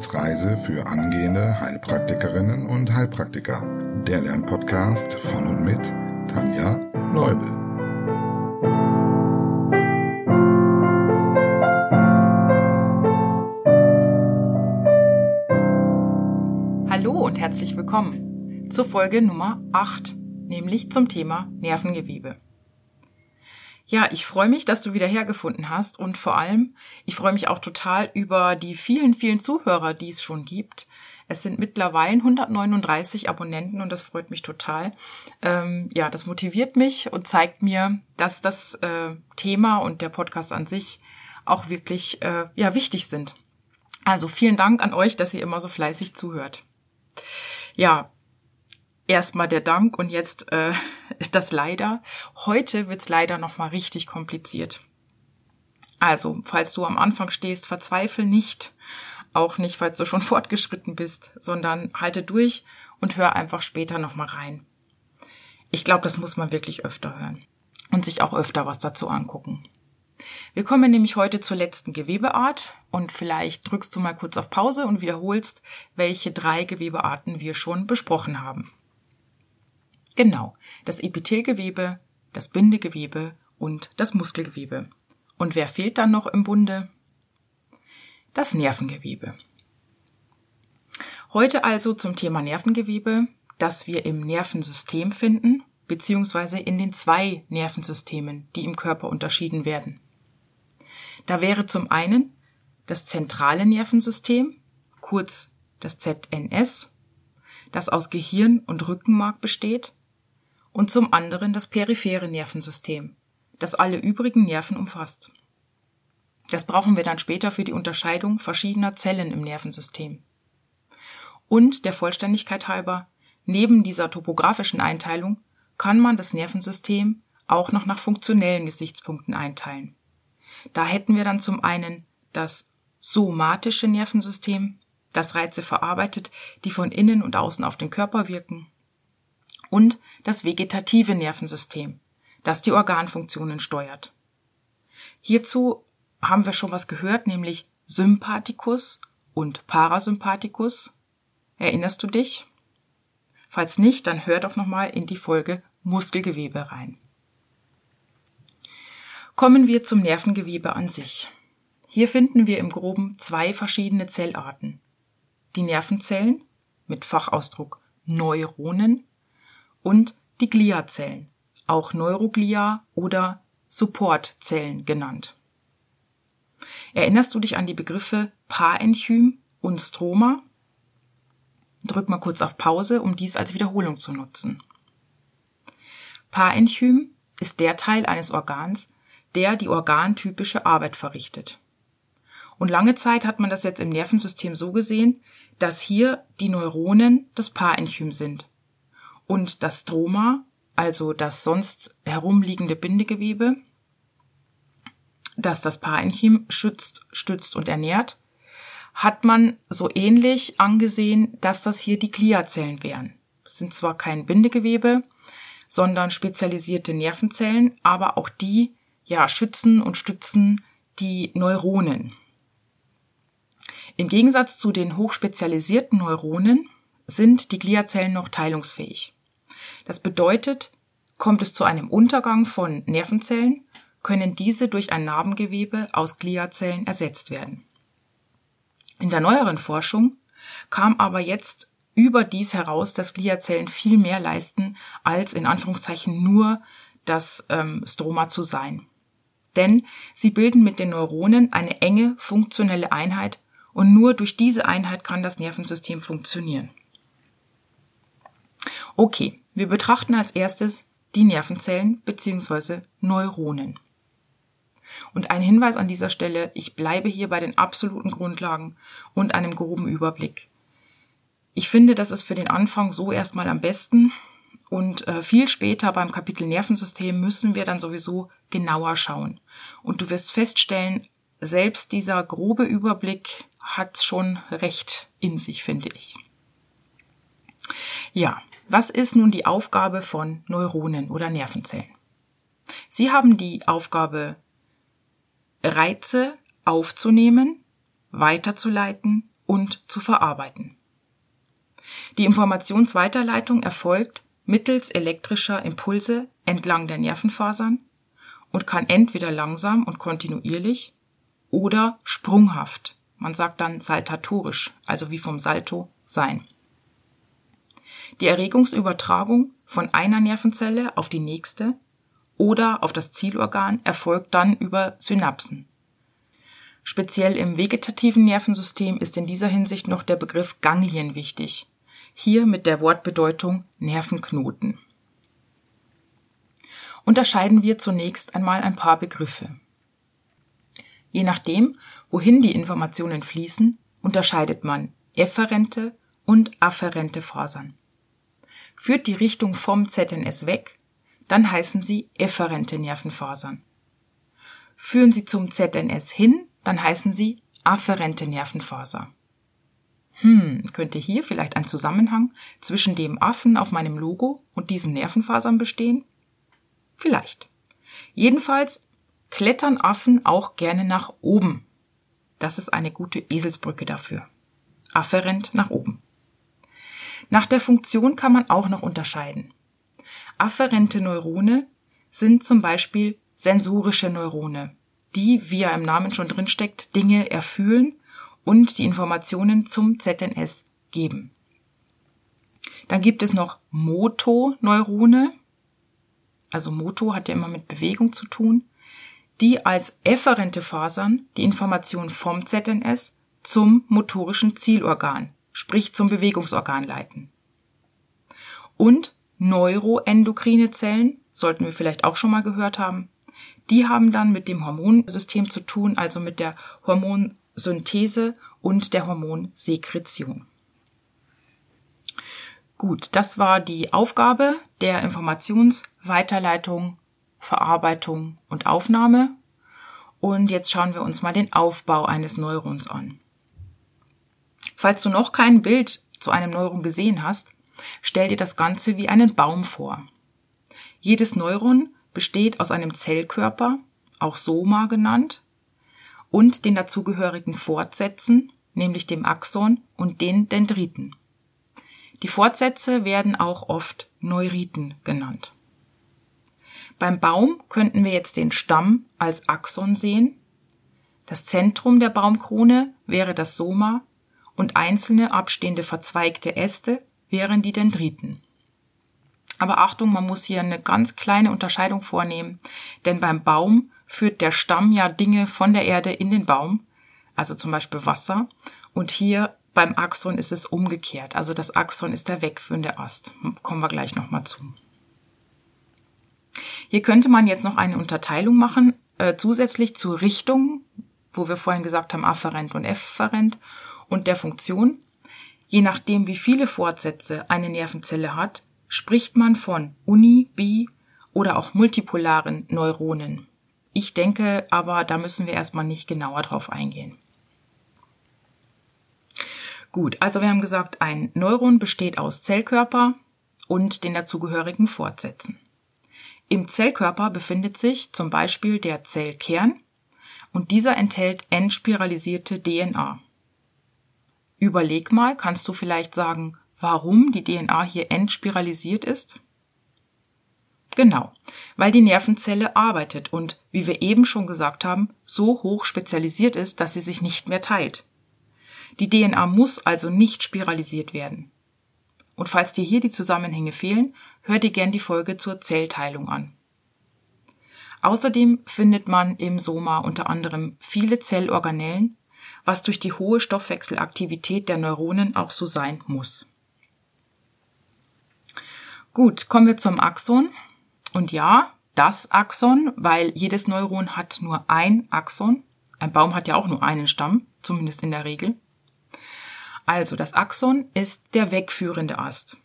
Wissensreise für angehende Heilpraktikerinnen und Heilpraktiker. Der Lernpodcast von und mit Tanja Leubel. Hallo und herzlich willkommen zur Folge Nummer 8, nämlich zum Thema Nervengewebe. Ja, ich freue mich, dass du wieder hergefunden hast und vor allem, ich freue mich auch total über die vielen, vielen Zuhörer, die es schon gibt. Es sind mittlerweile 139 Abonnenten und das freut mich total. Ähm, ja, das motiviert mich und zeigt mir, dass das äh, Thema und der Podcast an sich auch wirklich äh, ja wichtig sind. Also vielen Dank an euch, dass ihr immer so fleißig zuhört. Ja, erstmal der Dank und jetzt äh, das leider. Heute wird's leider nochmal richtig kompliziert. Also, falls du am Anfang stehst, verzweifel nicht. Auch nicht, falls du schon fortgeschritten bist, sondern halte durch und hör einfach später nochmal rein. Ich glaube, das muss man wirklich öfter hören und sich auch öfter was dazu angucken. Wir kommen nämlich heute zur letzten Gewebeart und vielleicht drückst du mal kurz auf Pause und wiederholst, welche drei Gewebearten wir schon besprochen haben. Genau, das Epithelgewebe, das Bindegewebe und das Muskelgewebe. Und wer fehlt dann noch im Bunde? Das Nervengewebe. Heute also zum Thema Nervengewebe, das wir im Nervensystem finden, beziehungsweise in den zwei Nervensystemen, die im Körper unterschieden werden. Da wäre zum einen das zentrale Nervensystem, kurz das ZNS, das aus Gehirn und Rückenmark besteht, und zum anderen das periphere Nervensystem, das alle übrigen Nerven umfasst. Das brauchen wir dann später für die Unterscheidung verschiedener Zellen im Nervensystem. Und der Vollständigkeit halber, neben dieser topografischen Einteilung kann man das Nervensystem auch noch nach funktionellen Gesichtspunkten einteilen. Da hätten wir dann zum einen das somatische Nervensystem, das Reize verarbeitet, die von innen und außen auf den Körper wirken, und das vegetative Nervensystem, das die Organfunktionen steuert. Hierzu haben wir schon was gehört, nämlich Sympathikus und Parasympathikus. Erinnerst du dich? Falls nicht, dann hör doch nochmal in die Folge Muskelgewebe rein. Kommen wir zum Nervengewebe an sich. Hier finden wir im groben zwei verschiedene Zellarten. Die Nervenzellen mit Fachausdruck Neuronen und die Gliazellen, auch Neuroglia oder Supportzellen genannt. Erinnerst du dich an die Begriffe Parenchym und Stroma? Drück mal kurz auf Pause, um dies als Wiederholung zu nutzen. Parenchym ist der Teil eines Organs, der die organtypische Arbeit verrichtet. Und lange Zeit hat man das jetzt im Nervensystem so gesehen, dass hier die Neuronen das Parenchym sind und das Stroma, also das sonst herumliegende Bindegewebe, das das Parenchym schützt, stützt und ernährt, hat man so ähnlich angesehen, dass das hier die Gliazellen wären. Das sind zwar kein Bindegewebe, sondern spezialisierte Nervenzellen, aber auch die ja schützen und stützen die Neuronen. Im Gegensatz zu den hochspezialisierten Neuronen sind die Gliazellen noch teilungsfähig. Das bedeutet, kommt es zu einem Untergang von Nervenzellen, können diese durch ein Narbengewebe aus Gliazellen ersetzt werden. In der neueren Forschung kam aber jetzt überdies heraus, dass Gliazellen viel mehr leisten, als in Anführungszeichen nur das ähm, Stroma zu sein. Denn sie bilden mit den Neuronen eine enge funktionelle Einheit und nur durch diese Einheit kann das Nervensystem funktionieren. Okay, wir betrachten als erstes die Nervenzellen bzw. Neuronen. Und ein Hinweis an dieser Stelle, ich bleibe hier bei den absoluten Grundlagen und einem groben Überblick. Ich finde, das ist für den Anfang so erstmal am besten und äh, viel später beim Kapitel Nervensystem müssen wir dann sowieso genauer schauen. Und du wirst feststellen, selbst dieser grobe Überblick hat schon recht in sich, finde ich. Ja, was ist nun die Aufgabe von Neuronen oder Nervenzellen? Sie haben die Aufgabe, Reize aufzunehmen, weiterzuleiten und zu verarbeiten. Die Informationsweiterleitung erfolgt mittels elektrischer Impulse entlang der Nervenfasern und kann entweder langsam und kontinuierlich oder sprunghaft, man sagt dann saltatorisch, also wie vom Salto, sein. Die Erregungsübertragung von einer Nervenzelle auf die nächste oder auf das Zielorgan erfolgt dann über Synapsen. Speziell im vegetativen Nervensystem ist in dieser Hinsicht noch der Begriff Ganglien wichtig. Hier mit der Wortbedeutung Nervenknoten. Unterscheiden wir zunächst einmal ein paar Begriffe. Je nachdem, wohin die Informationen fließen, unterscheidet man efferente und afferente Fasern. Führt die Richtung vom ZNS weg, dann heißen sie efferente Nervenfasern. Führen sie zum ZNS hin, dann heißen sie afferente Nervenfaser. Hm, könnte hier vielleicht ein Zusammenhang zwischen dem Affen auf meinem Logo und diesen Nervenfasern bestehen? Vielleicht. Jedenfalls klettern Affen auch gerne nach oben. Das ist eine gute Eselsbrücke dafür. Afferent nach oben. Nach der Funktion kann man auch noch unterscheiden. Afferente Neurone sind zum Beispiel sensorische Neurone, die, wie ja im Namen schon drinsteckt, Dinge erfühlen und die Informationen zum ZNS geben. Dann gibt es noch Motoneurone. Also Moto hat ja immer mit Bewegung zu tun die als efferente Fasern die Information vom ZNS zum motorischen Zielorgan, sprich zum Bewegungsorgan leiten. Und neuroendokrine Zellen, sollten wir vielleicht auch schon mal gehört haben, die haben dann mit dem Hormonsystem zu tun, also mit der Hormonsynthese und der Hormonsekretion. Gut, das war die Aufgabe der Informationsweiterleitung Verarbeitung und Aufnahme. Und jetzt schauen wir uns mal den Aufbau eines Neurons an. Falls du noch kein Bild zu einem Neuron gesehen hast, stell dir das Ganze wie einen Baum vor. Jedes Neuron besteht aus einem Zellkörper, auch Soma genannt, und den dazugehörigen Fortsätzen, nämlich dem Axon und den Dendriten. Die Fortsätze werden auch oft Neuriten genannt. Beim Baum könnten wir jetzt den Stamm als Axon sehen. Das Zentrum der Baumkrone wäre das Soma und einzelne abstehende verzweigte Äste wären die Dendriten. Aber Achtung, man muss hier eine ganz kleine Unterscheidung vornehmen, denn beim Baum führt der Stamm ja Dinge von der Erde in den Baum, also zum Beispiel Wasser, und hier beim Axon ist es umgekehrt, also das Axon ist der wegführende Ast. Kommen wir gleich nochmal zu. Hier könnte man jetzt noch eine Unterteilung machen, äh, zusätzlich zur Richtung, wo wir vorhin gesagt haben, afferent und efferent, und der Funktion. Je nachdem, wie viele Fortsätze eine Nervenzelle hat, spricht man von uni-, bi- oder auch multipolaren Neuronen. Ich denke aber, da müssen wir erstmal nicht genauer drauf eingehen. Gut, also wir haben gesagt, ein Neuron besteht aus Zellkörper und den dazugehörigen Fortsätzen. Im Zellkörper befindet sich zum Beispiel der Zellkern und dieser enthält entspiralisierte DNA. Überleg mal, kannst du vielleicht sagen, warum die DNA hier entspiralisiert ist? Genau, weil die Nervenzelle arbeitet und, wie wir eben schon gesagt haben, so hoch spezialisiert ist, dass sie sich nicht mehr teilt. Die DNA muss also nicht spiralisiert werden. Und falls dir hier die Zusammenhänge fehlen, hör dir gern die Folge zur Zellteilung an. Außerdem findet man im Soma unter anderem viele Zellorganellen, was durch die hohe Stoffwechselaktivität der Neuronen auch so sein muss. Gut, kommen wir zum Axon. Und ja, das Axon, weil jedes Neuron hat nur ein Axon. Ein Baum hat ja auch nur einen Stamm, zumindest in der Regel. Also das Axon ist der wegführende Ast.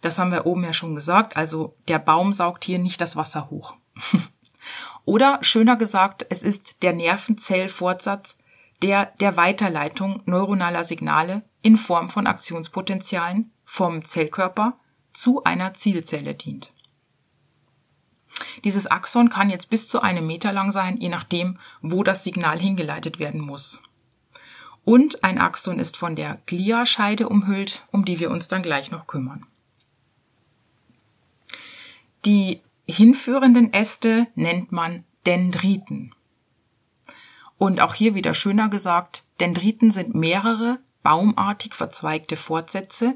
Das haben wir oben ja schon gesagt, also der Baum saugt hier nicht das Wasser hoch. Oder schöner gesagt, es ist der Nervenzellfortsatz, der der Weiterleitung neuronaler Signale in Form von Aktionspotenzialen vom Zellkörper zu einer Zielzelle dient. Dieses Axon kann jetzt bis zu einem Meter lang sein, je nachdem, wo das Signal hingeleitet werden muss. Und ein Axon ist von der Gliascheide umhüllt, um die wir uns dann gleich noch kümmern. Die hinführenden Äste nennt man Dendriten. Und auch hier wieder schöner gesagt, Dendriten sind mehrere baumartig verzweigte Fortsätze,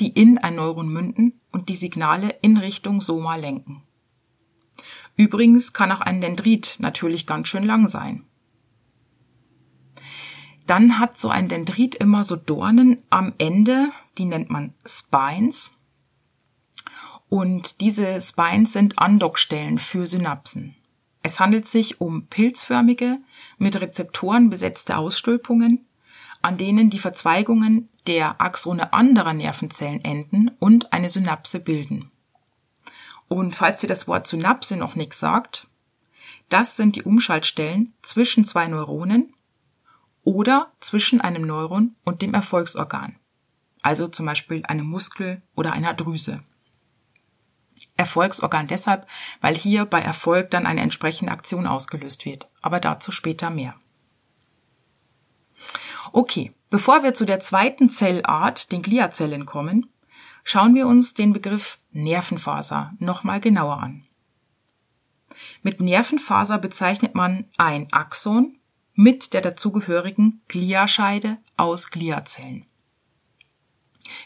die in ein Neuron münden und die Signale in Richtung Soma lenken. Übrigens kann auch ein Dendrit natürlich ganz schön lang sein. Dann hat so ein Dendrit immer so Dornen am Ende, die nennt man Spines. Und diese Spines sind Andockstellen für Synapsen. Es handelt sich um pilzförmige, mit Rezeptoren besetzte Ausstülpungen, an denen die Verzweigungen der Axone anderer Nervenzellen enden und eine Synapse bilden. Und falls dir das Wort Synapse noch nichts sagt, das sind die Umschaltstellen zwischen zwei Neuronen oder zwischen einem Neuron und dem Erfolgsorgan, also zum Beispiel einem Muskel oder einer Drüse. Erfolgsorgan deshalb, weil hier bei Erfolg dann eine entsprechende Aktion ausgelöst wird, aber dazu später mehr. Okay, bevor wir zu der zweiten Zellart, den Gliazellen, kommen, schauen wir uns den Begriff Nervenfaser nochmal genauer an. Mit Nervenfaser bezeichnet man ein Axon mit der dazugehörigen Gliascheide aus Gliazellen.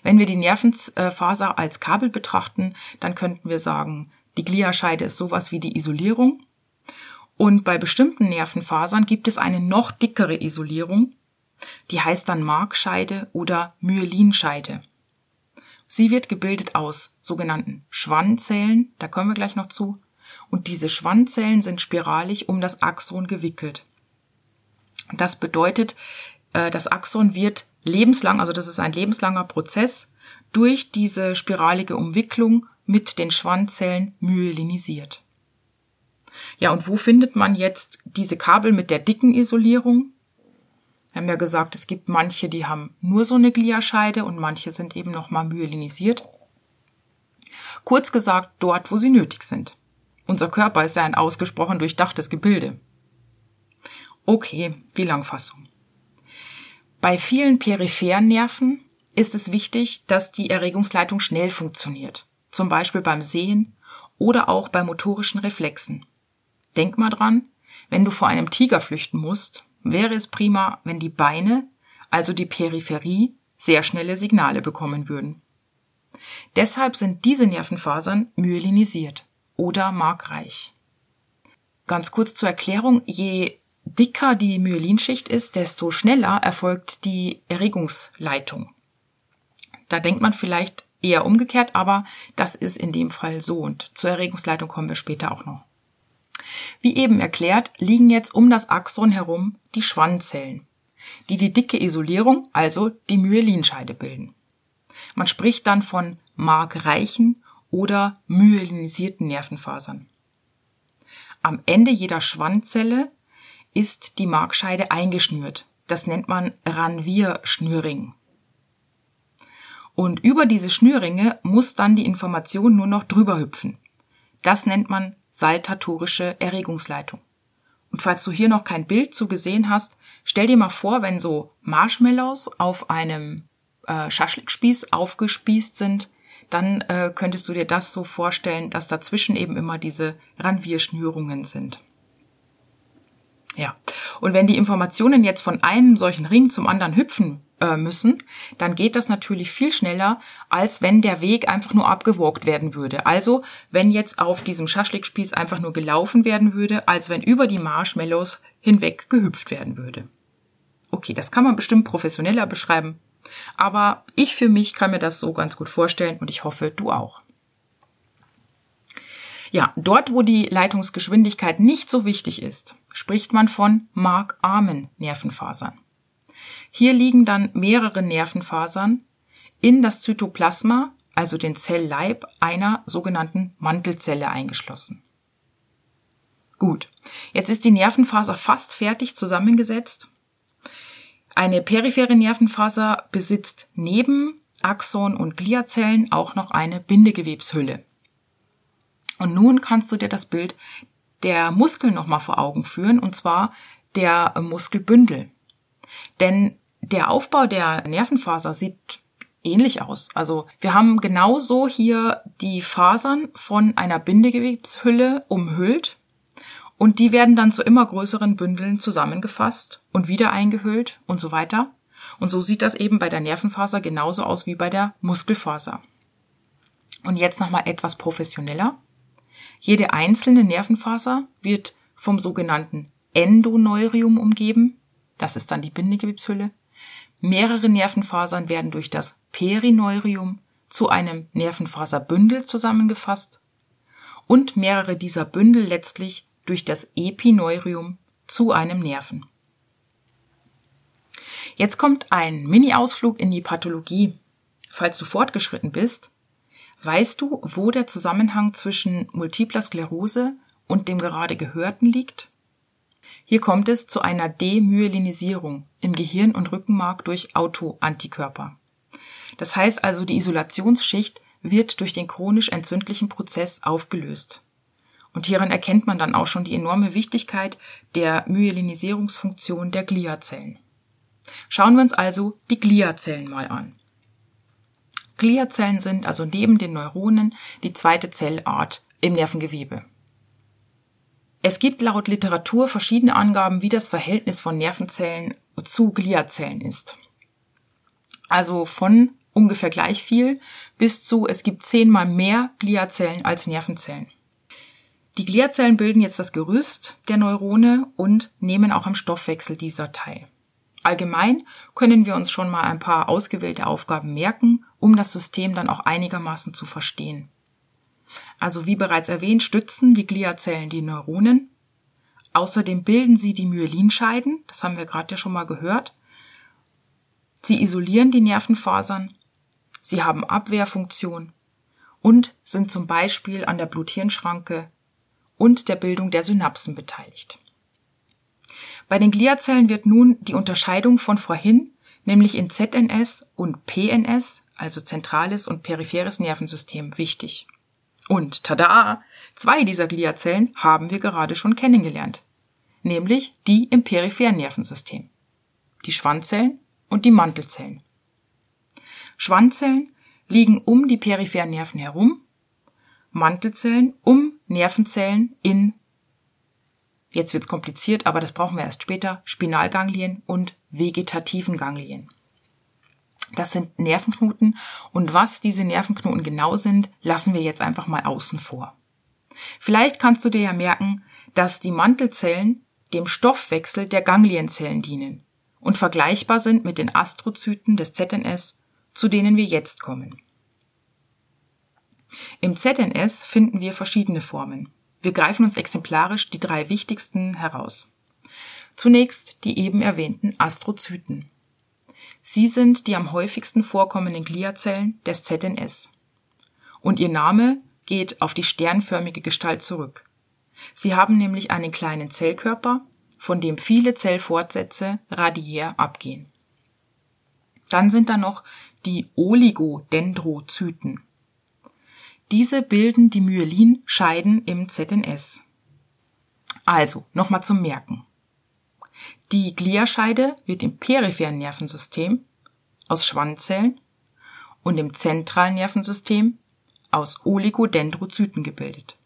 Wenn wir die Nervenfaser als Kabel betrachten, dann könnten wir sagen, die Gliascheide ist sowas wie die Isolierung. Und bei bestimmten Nervenfasern gibt es eine noch dickere Isolierung, die heißt dann Markscheide oder Myelinscheide. Sie wird gebildet aus sogenannten Schwannzellen, da kommen wir gleich noch zu, und diese Schwannzellen sind spiralig um das Axon gewickelt. Das bedeutet, das Axon wird lebenslang, also das ist ein lebenslanger Prozess, durch diese spiralige Umwicklung mit den Schwanzzellen myelinisiert. Ja, und wo findet man jetzt diese Kabel mit der dicken Isolierung? Wir haben ja gesagt, es gibt manche, die haben nur so eine Gliascheide und manche sind eben nochmal myelinisiert. Kurz gesagt, dort, wo sie nötig sind. Unser Körper ist ja ein ausgesprochen durchdachtes Gebilde. Okay, die Langfassung. Bei vielen peripheren Nerven ist es wichtig, dass die Erregungsleitung schnell funktioniert. Zum Beispiel beim Sehen oder auch bei motorischen Reflexen. Denk mal dran, wenn du vor einem Tiger flüchten musst, wäre es prima, wenn die Beine, also die Peripherie, sehr schnelle Signale bekommen würden. Deshalb sind diese Nervenfasern myelinisiert oder markreich. Ganz kurz zur Erklärung, je dicker die Myelinschicht ist, desto schneller erfolgt die Erregungsleitung. Da denkt man vielleicht eher umgekehrt, aber das ist in dem Fall so und zur Erregungsleitung kommen wir später auch noch. Wie eben erklärt, liegen jetzt um das Axon herum die Schwannzellen, die die dicke Isolierung, also die Myelinscheide bilden. Man spricht dann von markreichen oder myelinisierten Nervenfasern. Am Ende jeder Schwannzelle ist die Markscheide eingeschnürt. Das nennt man Ranvierschnürring. Und über diese Schnürringe muss dann die Information nur noch drüber hüpfen. Das nennt man saltatorische Erregungsleitung. Und falls du hier noch kein Bild zu gesehen hast, stell dir mal vor, wenn so Marshmallows auf einem äh, Schaschlikspieß aufgespießt sind, dann äh, könntest du dir das so vorstellen, dass dazwischen eben immer diese Ranvierschnürungen sind. Ja. Und wenn die Informationen jetzt von einem solchen Ring zum anderen hüpfen äh, müssen, dann geht das natürlich viel schneller, als wenn der Weg einfach nur abgewalkt werden würde. Also, wenn jetzt auf diesem Schaschlikspieß einfach nur gelaufen werden würde, als wenn über die Marshmallows hinweg gehüpft werden würde. Okay, das kann man bestimmt professioneller beschreiben, aber ich für mich kann mir das so ganz gut vorstellen und ich hoffe, du auch. Ja, dort, wo die Leitungsgeschwindigkeit nicht so wichtig ist, spricht man von markarmen Nervenfasern. Hier liegen dann mehrere Nervenfasern in das Zytoplasma, also den Zellleib einer sogenannten Mantelzelle eingeschlossen. Gut, jetzt ist die Nervenfaser fast fertig zusammengesetzt. Eine periphere Nervenfaser besitzt neben Axon und Gliazellen auch noch eine Bindegewebshülle. Und nun kannst du dir das Bild der Muskel nochmal vor Augen führen, und zwar der Muskelbündel. Denn Der Aufbau der Nervenfaser sieht ähnlich aus. Also wir haben genauso hier die Fasern von einer Bindegewebshülle umhüllt und die werden dann zu immer größeren Bündeln zusammengefasst und wieder eingehüllt und so weiter. Und so sieht das eben bei der Nervenfaser genauso aus wie bei der Muskelfaser. Und jetzt nochmal etwas professioneller. Jede einzelne Nervenfaser wird vom sogenannten Endoneurium umgeben. Das ist dann die Bindegewebshülle. Mehrere Nervenfasern werden durch das Perineurium zu einem Nervenfaserbündel zusammengefasst und mehrere dieser Bündel letztlich durch das Epineurium zu einem Nerven. Jetzt kommt ein Mini-Ausflug in die Pathologie. Falls du fortgeschritten bist, weißt du, wo der Zusammenhang zwischen multipler Sklerose und dem gerade Gehörten liegt? Hier kommt es zu einer Demyelinisierung im Gehirn und Rückenmark durch Autoantikörper. Das heißt also, die Isolationsschicht wird durch den chronisch entzündlichen Prozess aufgelöst. Und hieran erkennt man dann auch schon die enorme Wichtigkeit der Myelinisierungsfunktion der Gliazellen. Schauen wir uns also die Gliazellen mal an. Gliazellen sind also neben den Neuronen die zweite Zellart im Nervengewebe. Es gibt laut Literatur verschiedene Angaben, wie das Verhältnis von Nervenzellen zu Gliazellen ist. Also von ungefähr gleich viel bis zu es gibt zehnmal mehr Gliazellen als Nervenzellen. Die Gliazellen bilden jetzt das Gerüst der Neurone und nehmen auch am Stoffwechsel dieser teil. Allgemein können wir uns schon mal ein paar ausgewählte Aufgaben merken, um das System dann auch einigermaßen zu verstehen. Also wie bereits erwähnt, stützen die Gliazellen die Neuronen. Außerdem bilden sie die Myelinscheiden, das haben wir gerade ja schon mal gehört. Sie isolieren die Nervenfasern, sie haben Abwehrfunktion und sind zum Beispiel an der Blut-Hirn-Schranke und der Bildung der Synapsen beteiligt. Bei den Gliazellen wird nun die Unterscheidung von vorhin, nämlich in ZNS und PNS, also zentrales und peripheres Nervensystem, wichtig. Und tada! Zwei dieser Gliazellen haben wir gerade schon kennengelernt. Nämlich die im peripheren Nervensystem. Die Schwanzzellen und die Mantelzellen. Schwanzzellen liegen um die peripheren Nerven herum, Mantelzellen um Nervenzellen in jetzt wird's kompliziert, aber das brauchen wir erst später, Spinalganglien und vegetativen Ganglien. Das sind Nervenknoten und was diese Nervenknoten genau sind, lassen wir jetzt einfach mal außen vor. Vielleicht kannst du dir ja merken, dass die Mantelzellen dem Stoffwechsel der Ganglienzellen dienen und vergleichbar sind mit den Astrozyten des ZNS, zu denen wir jetzt kommen. Im ZNS finden wir verschiedene Formen. Wir greifen uns exemplarisch die drei wichtigsten heraus. Zunächst die eben erwähnten Astrozyten. Sie sind die am häufigsten vorkommenden Gliazellen des ZNS. Und ihr Name geht auf die sternförmige Gestalt zurück. Sie haben nämlich einen kleinen Zellkörper, von dem viele Zellfortsätze radiär abgehen. Dann sind da noch die Oligodendrozyten. Diese bilden die Myelinscheiden im ZNS. Also, nochmal zum Merken. Die Gliascheide wird im peripheren Nervensystem aus Schwanzzellen und im zentralen Nervensystem aus Oligodendrozyten gebildet.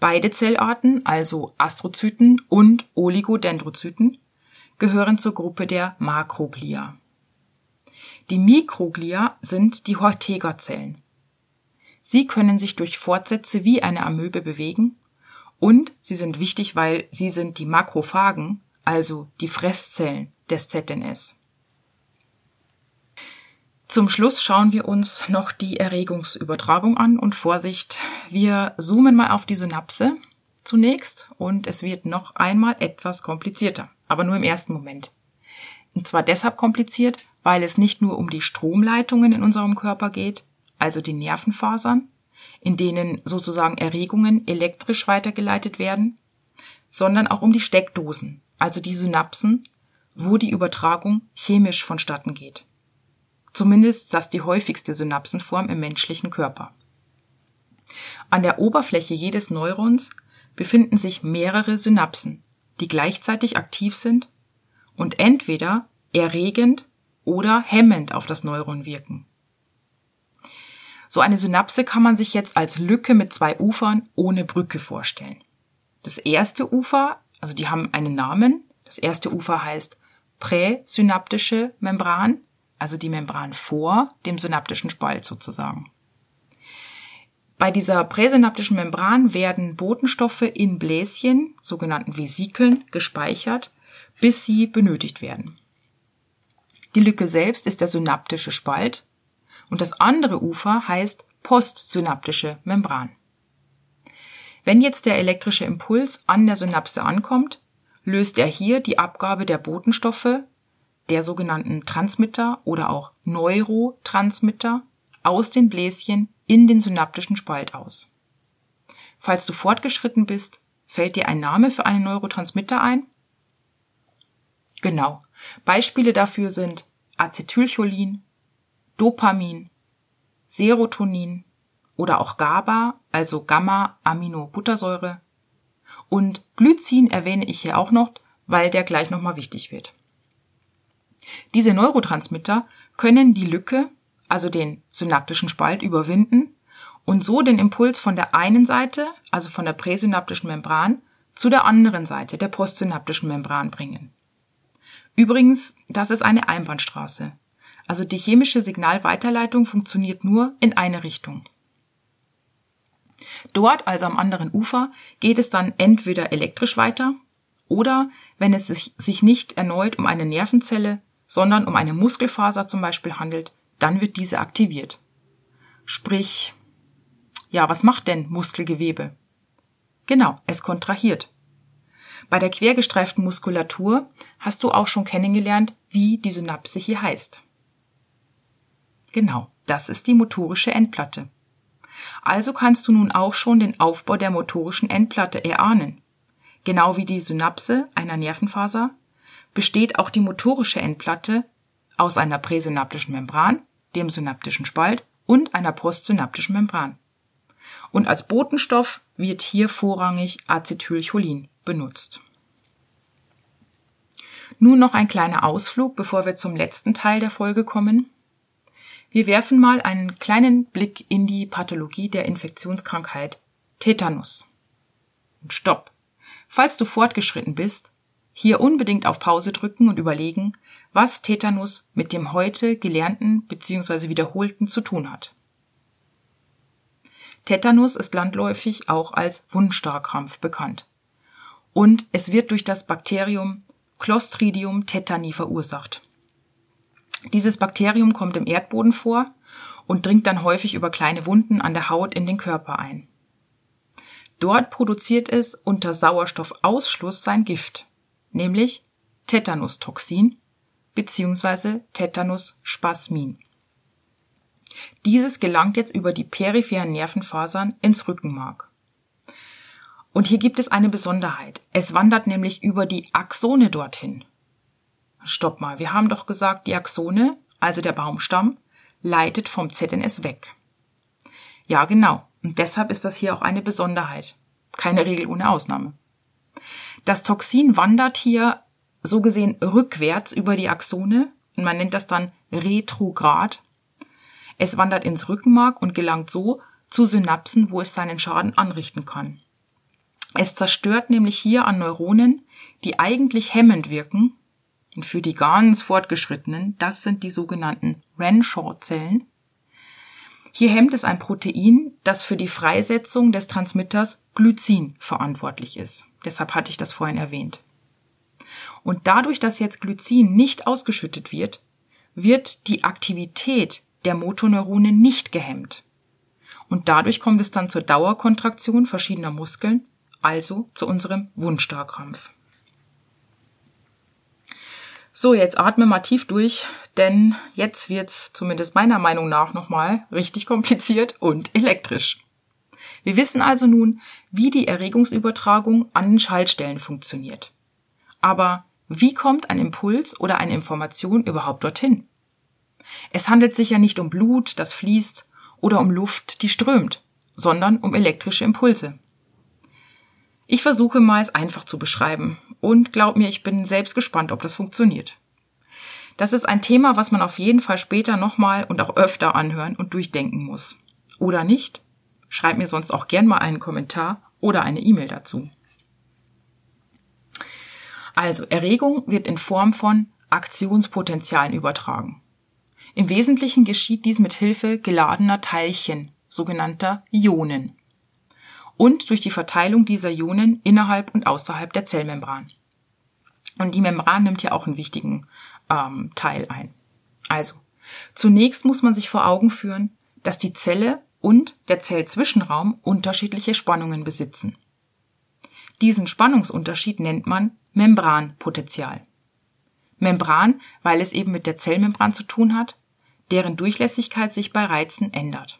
Beide Zellarten, also Astrozyten und Oligodendrozyten, gehören zur Gruppe der Makroglia. Die Mikroglia sind die Hortega-Zellen. Sie können sich durch Fortsätze wie eine Amöbe bewegen und sie sind wichtig, weil sie sind die Makrophagen, also die Fresszellen des ZNS. Zum Schluss schauen wir uns noch die Erregungsübertragung an und Vorsicht, wir zoomen mal auf die Synapse zunächst und es wird noch einmal etwas komplizierter, aber nur im ersten Moment. Und zwar deshalb kompliziert, weil es nicht nur um die Stromleitungen in unserem Körper geht, also die Nervenfasern, in denen sozusagen Erregungen elektrisch weitergeleitet werden, sondern auch um die Steckdosen, also die Synapsen, wo die Übertragung chemisch vonstatten geht. Zumindest das die häufigste Synapsenform im menschlichen Körper. An der Oberfläche jedes Neurons befinden sich mehrere Synapsen, die gleichzeitig aktiv sind und entweder erregend oder hemmend auf das Neuron wirken. So eine Synapse kann man sich jetzt als Lücke mit zwei Ufern ohne Brücke vorstellen. Das erste Ufer, also die haben einen Namen. Das erste Ufer heißt präsynaptische Membran, also die Membran vor dem synaptischen Spalt sozusagen. Bei dieser präsynaptischen Membran werden Botenstoffe in Bläschen, sogenannten Vesikeln, gespeichert, bis sie benötigt werden. Die Lücke selbst ist der synaptische Spalt und das andere Ufer heißt postsynaptische Membran. Wenn jetzt der elektrische Impuls an der Synapse ankommt, löst er hier die Abgabe der Botenstoffe, der sogenannten Transmitter oder auch Neurotransmitter, aus den Bläschen in den synaptischen Spalt aus. Falls du fortgeschritten bist, fällt dir ein Name für einen Neurotransmitter ein? Genau. Beispiele dafür sind Acetylcholin, Dopamin, Serotonin oder auch GABA, also Gamma-Aminobuttersäure. Und Glycin erwähne ich hier auch noch, weil der gleich nochmal wichtig wird. Diese Neurotransmitter können die Lücke, also den synaptischen Spalt, überwinden und so den Impuls von der einen Seite, also von der präsynaptischen Membran, zu der anderen Seite, der postsynaptischen Membran bringen. Übrigens, das ist eine Einbahnstraße. Also die chemische Signalweiterleitung funktioniert nur in eine Richtung. Dort, also am anderen Ufer, geht es dann entweder elektrisch weiter oder, wenn es sich nicht erneut um eine Nervenzelle, sondern um eine Muskelfaser zum Beispiel handelt, dann wird diese aktiviert. Sprich, ja, was macht denn Muskelgewebe? Genau, es kontrahiert. Bei der quergestreiften Muskulatur hast du auch schon kennengelernt, wie die Synapse hier heißt. Genau, das ist die motorische Endplatte. Also kannst du nun auch schon den Aufbau der motorischen Endplatte erahnen. Genau wie die Synapse einer Nervenfaser besteht auch die motorische Endplatte aus einer präsynaptischen Membran, dem synaptischen Spalt und einer postsynaptischen Membran. Und als Botenstoff wird hier vorrangig Acetylcholin benutzt. Nun noch ein kleiner Ausflug, bevor wir zum letzten Teil der Folge kommen. Wir werfen mal einen kleinen Blick in die Pathologie der Infektionskrankheit Tetanus. Und stopp! Falls du fortgeschritten bist, hier unbedingt auf Pause drücken und überlegen, was Tetanus mit dem heute gelernten bzw. wiederholten zu tun hat. Tetanus ist landläufig auch als Wundstarkrampf bekannt. Und es wird durch das Bakterium Clostridium tetani verursacht. Dieses Bakterium kommt im Erdboden vor und dringt dann häufig über kleine Wunden an der Haut in den Körper ein. Dort produziert es unter Sauerstoffausschluss sein Gift, nämlich Tetanustoxin bzw. Tetanusspasmin. Dieses gelangt jetzt über die peripheren Nervenfasern ins Rückenmark. Und hier gibt es eine Besonderheit. Es wandert nämlich über die Axone dorthin. Stopp mal, wir haben doch gesagt, die Axone, also der Baumstamm, leitet vom ZNS weg. Ja, genau. Und deshalb ist das hier auch eine Besonderheit. Keine Regel ohne Ausnahme. Das Toxin wandert hier so gesehen rückwärts über die Axone und man nennt das dann retrograd. Es wandert ins Rückenmark und gelangt so zu Synapsen, wo es seinen Schaden anrichten kann. Es zerstört nämlich hier an Neuronen, die eigentlich hemmend wirken. Und für die ganz Fortgeschrittenen, das sind die sogenannten Renshaw-Zellen. Hier hemmt es ein Protein, das für die Freisetzung des Transmitters Glycin verantwortlich ist. Deshalb hatte ich das vorhin erwähnt. Und dadurch, dass jetzt Glycin nicht ausgeschüttet wird, wird die Aktivität der Motoneurone nicht gehemmt. Und dadurch kommt es dann zur Dauerkontraktion verschiedener Muskeln also zu unserem Wundstarkrampf. So, jetzt atme mal tief durch, denn jetzt wird's zumindest meiner Meinung nach nochmal richtig kompliziert und elektrisch. Wir wissen also nun, wie die Erregungsübertragung an den Schaltstellen funktioniert. Aber wie kommt ein Impuls oder eine Information überhaupt dorthin? Es handelt sich ja nicht um Blut, das fließt, oder um Luft, die strömt, sondern um elektrische Impulse. Ich versuche mal es einfach zu beschreiben und glaub mir, ich bin selbst gespannt, ob das funktioniert. Das ist ein Thema, was man auf jeden Fall später nochmal und auch öfter anhören und durchdenken muss. Oder nicht? Schreib mir sonst auch gern mal einen Kommentar oder eine E-Mail dazu. Also Erregung wird in Form von Aktionspotenzialen übertragen. Im Wesentlichen geschieht dies mit Hilfe geladener Teilchen, sogenannter Ionen, und durch die Verteilung dieser Ionen innerhalb und außerhalb der Zellmembran. Und die Membran nimmt hier auch einen wichtigen ähm, Teil ein. Also, zunächst muss man sich vor Augen führen, dass die Zelle und der Zellzwischenraum unterschiedliche Spannungen besitzen. Diesen Spannungsunterschied nennt man Membranpotential. Membran, weil es eben mit der Zellmembran zu tun hat, deren Durchlässigkeit sich bei Reizen ändert.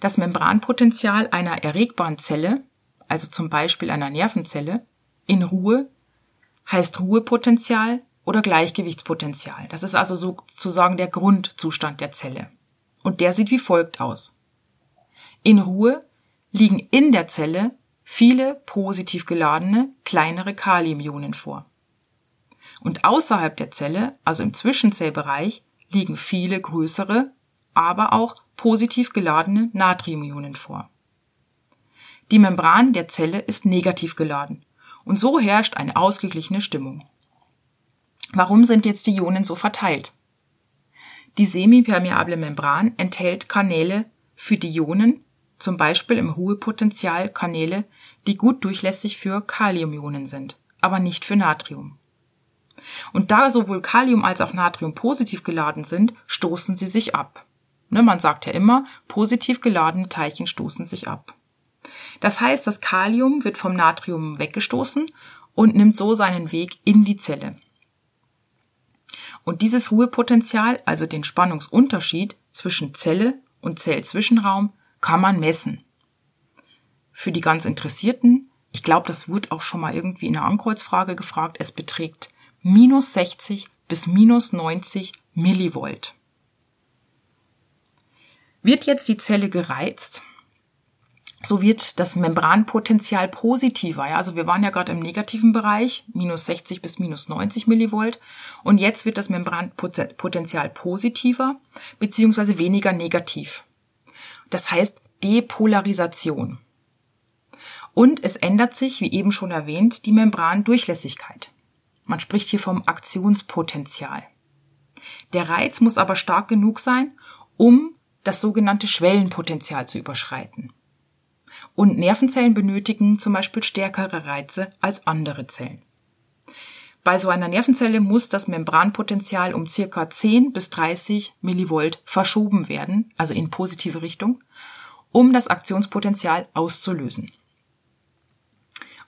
Das Membranpotential einer erregbaren Zelle, also zum Beispiel einer Nervenzelle, in Ruhe heißt Ruhepotential oder Gleichgewichtspotential. Das ist also sozusagen der Grundzustand der Zelle. Und der sieht wie folgt aus. In Ruhe liegen in der Zelle viele positiv geladene, kleinere Kaliumionen vor. Und außerhalb der Zelle, also im Zwischenzellbereich, liegen viele größere, aber auch positiv geladene Natriumionen vor. Die Membran der Zelle ist negativ geladen und so herrscht eine ausgeglichene Stimmung. Warum sind jetzt die Ionen so verteilt? Die semipermeable Membran enthält Kanäle für die Ionen, zum Beispiel im Ruhepotential Kanäle, die gut durchlässig für Kaliumionen sind, aber nicht für Natrium. Und da sowohl Kalium als auch Natrium positiv geladen sind, stoßen sie sich ab. Ne, man sagt ja immer, positiv geladene Teilchen stoßen sich ab. Das heißt, das Kalium wird vom Natrium weggestoßen und nimmt so seinen Weg in die Zelle. Und dieses Ruhepotential, also den Spannungsunterschied zwischen Zelle und Zellzwischenraum, kann man messen. Für die ganz Interessierten, ich glaube, das wird auch schon mal irgendwie in einer Ankreuzfrage gefragt, es beträgt minus 60 bis minus 90 Millivolt. Wird jetzt die Zelle gereizt, so wird das Membranpotenzial positiver. Ja? Also wir waren ja gerade im negativen Bereich, minus 60 bis minus 90 Millivolt. Und jetzt wird das Membranpotenzial positiver, beziehungsweise weniger negativ. Das heißt Depolarisation. Und es ändert sich, wie eben schon erwähnt, die Membrandurchlässigkeit. Man spricht hier vom Aktionspotenzial. Der Reiz muss aber stark genug sein, um das sogenannte Schwellenpotenzial zu überschreiten. Und Nervenzellen benötigen zum Beispiel stärkere Reize als andere Zellen. Bei so einer Nervenzelle muss das Membranpotenzial um circa 10 bis 30 Millivolt verschoben werden, also in positive Richtung, um das Aktionspotenzial auszulösen.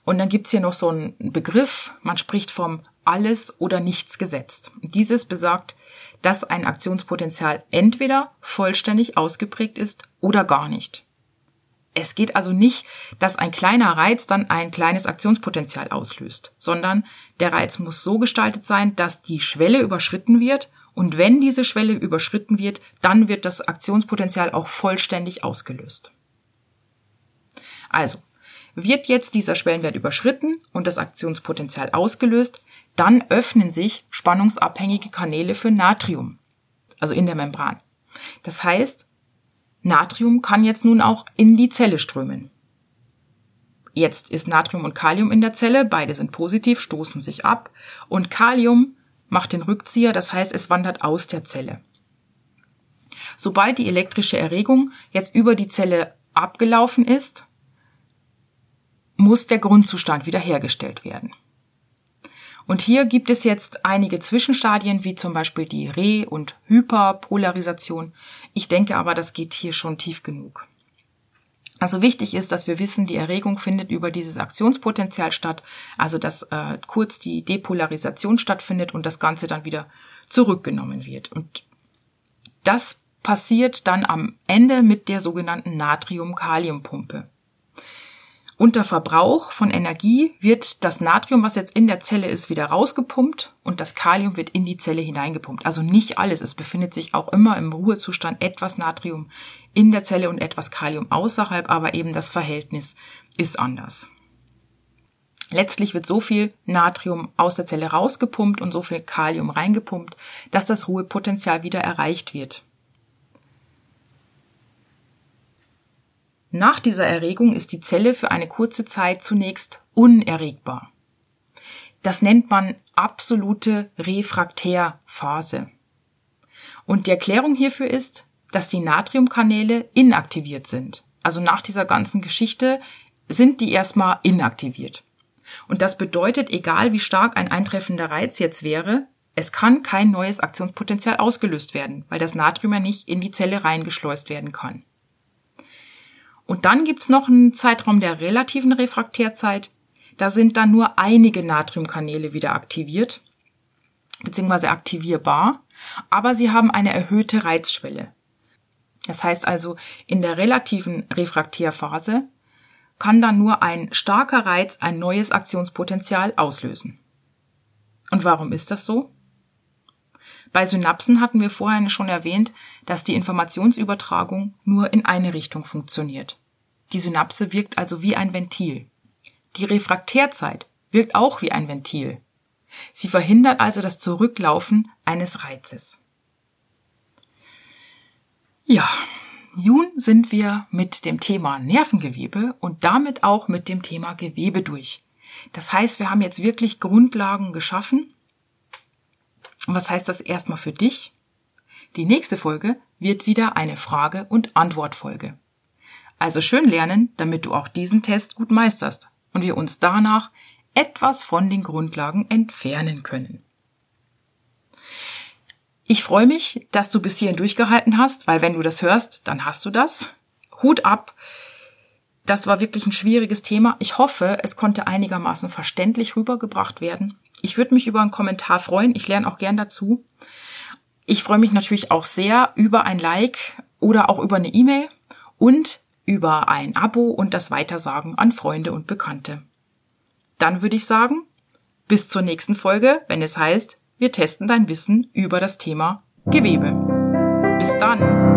Und dann gibt's hier noch so einen Begriff, man spricht vom alles oder nichts gesetzt. Dieses besagt, dass ein Aktionspotenzial entweder vollständig ausgeprägt ist oder gar nicht. Es geht also nicht, dass ein kleiner Reiz dann ein kleines Aktionspotenzial auslöst, sondern der Reiz muss so gestaltet sein, dass die Schwelle überschritten wird und wenn diese Schwelle überschritten wird, dann wird das Aktionspotenzial auch vollständig ausgelöst. Also, wird jetzt dieser Schwellenwert überschritten und das Aktionspotenzial ausgelöst, dann öffnen sich spannungsabhängige Kanäle für Natrium, also in der Membran. Das heißt, Natrium kann jetzt nun auch in die Zelle strömen. Jetzt ist Natrium und Kalium in der Zelle, beide sind positiv, stoßen sich ab und Kalium macht den Rückzieher, das heißt, es wandert aus der Zelle. Sobald die elektrische Erregung jetzt über die Zelle abgelaufen ist, muss der Grundzustand wiederhergestellt werden. Und hier gibt es jetzt einige Zwischenstadien, wie zum Beispiel die Re- und Hyperpolarisation. Ich denke aber, das geht hier schon tief genug. Also wichtig ist, dass wir wissen, die Erregung findet über dieses Aktionspotenzial statt, also dass äh, kurz die Depolarisation stattfindet und das Ganze dann wieder zurückgenommen wird. Und das passiert dann am Ende mit der sogenannten Natrium-Kalium-Pumpe. Unter Verbrauch von Energie wird das Natrium, was jetzt in der Zelle ist, wieder rausgepumpt und das Kalium wird in die Zelle hineingepumpt. Also nicht alles. Es befindet sich auch immer im Ruhezustand etwas Natrium in der Zelle und etwas Kalium außerhalb, aber eben das Verhältnis ist anders. Letztlich wird so viel Natrium aus der Zelle rausgepumpt und so viel Kalium reingepumpt, dass das Ruhepotenzial wieder erreicht wird. Nach dieser Erregung ist die Zelle für eine kurze Zeit zunächst unerregbar. Das nennt man absolute Refraktärphase. Und die Erklärung hierfür ist, dass die Natriumkanäle inaktiviert sind. Also nach dieser ganzen Geschichte sind die erstmal inaktiviert. Und das bedeutet, egal wie stark ein eintreffender Reiz jetzt wäre, es kann kein neues Aktionspotenzial ausgelöst werden, weil das Natrium ja nicht in die Zelle reingeschleust werden kann. Und dann gibt's noch einen Zeitraum der relativen Refraktärzeit. Da sind dann nur einige Natriumkanäle wieder aktiviert, beziehungsweise aktivierbar, aber sie haben eine erhöhte Reizschwelle. Das heißt also, in der relativen Refraktärphase kann dann nur ein starker Reiz ein neues Aktionspotenzial auslösen. Und warum ist das so? Bei Synapsen hatten wir vorher schon erwähnt, dass die Informationsübertragung nur in eine Richtung funktioniert. Die Synapse wirkt also wie ein Ventil. Die Refraktärzeit wirkt auch wie ein Ventil. Sie verhindert also das Zurücklaufen eines Reizes. Ja, nun sind wir mit dem Thema Nervengewebe und damit auch mit dem Thema Gewebe durch. Das heißt, wir haben jetzt wirklich Grundlagen geschaffen. Und was heißt das erstmal für dich? Die nächste Folge wird wieder eine Frage- und Antwortfolge. Also schön lernen, damit du auch diesen Test gut meisterst und wir uns danach etwas von den Grundlagen entfernen können. Ich freue mich, dass du bis hierhin durchgehalten hast, weil wenn du das hörst, dann hast du das. Hut ab. Das war wirklich ein schwieriges Thema. Ich hoffe, es konnte einigermaßen verständlich rübergebracht werden. Ich würde mich über einen Kommentar freuen. Ich lerne auch gern dazu. Ich freue mich natürlich auch sehr über ein Like oder auch über eine E-Mail und über ein Abo und das Weitersagen an Freunde und Bekannte. Dann würde ich sagen, bis zur nächsten Folge, wenn es heißt, wir testen dein Wissen über das Thema Gewebe. Bis dann!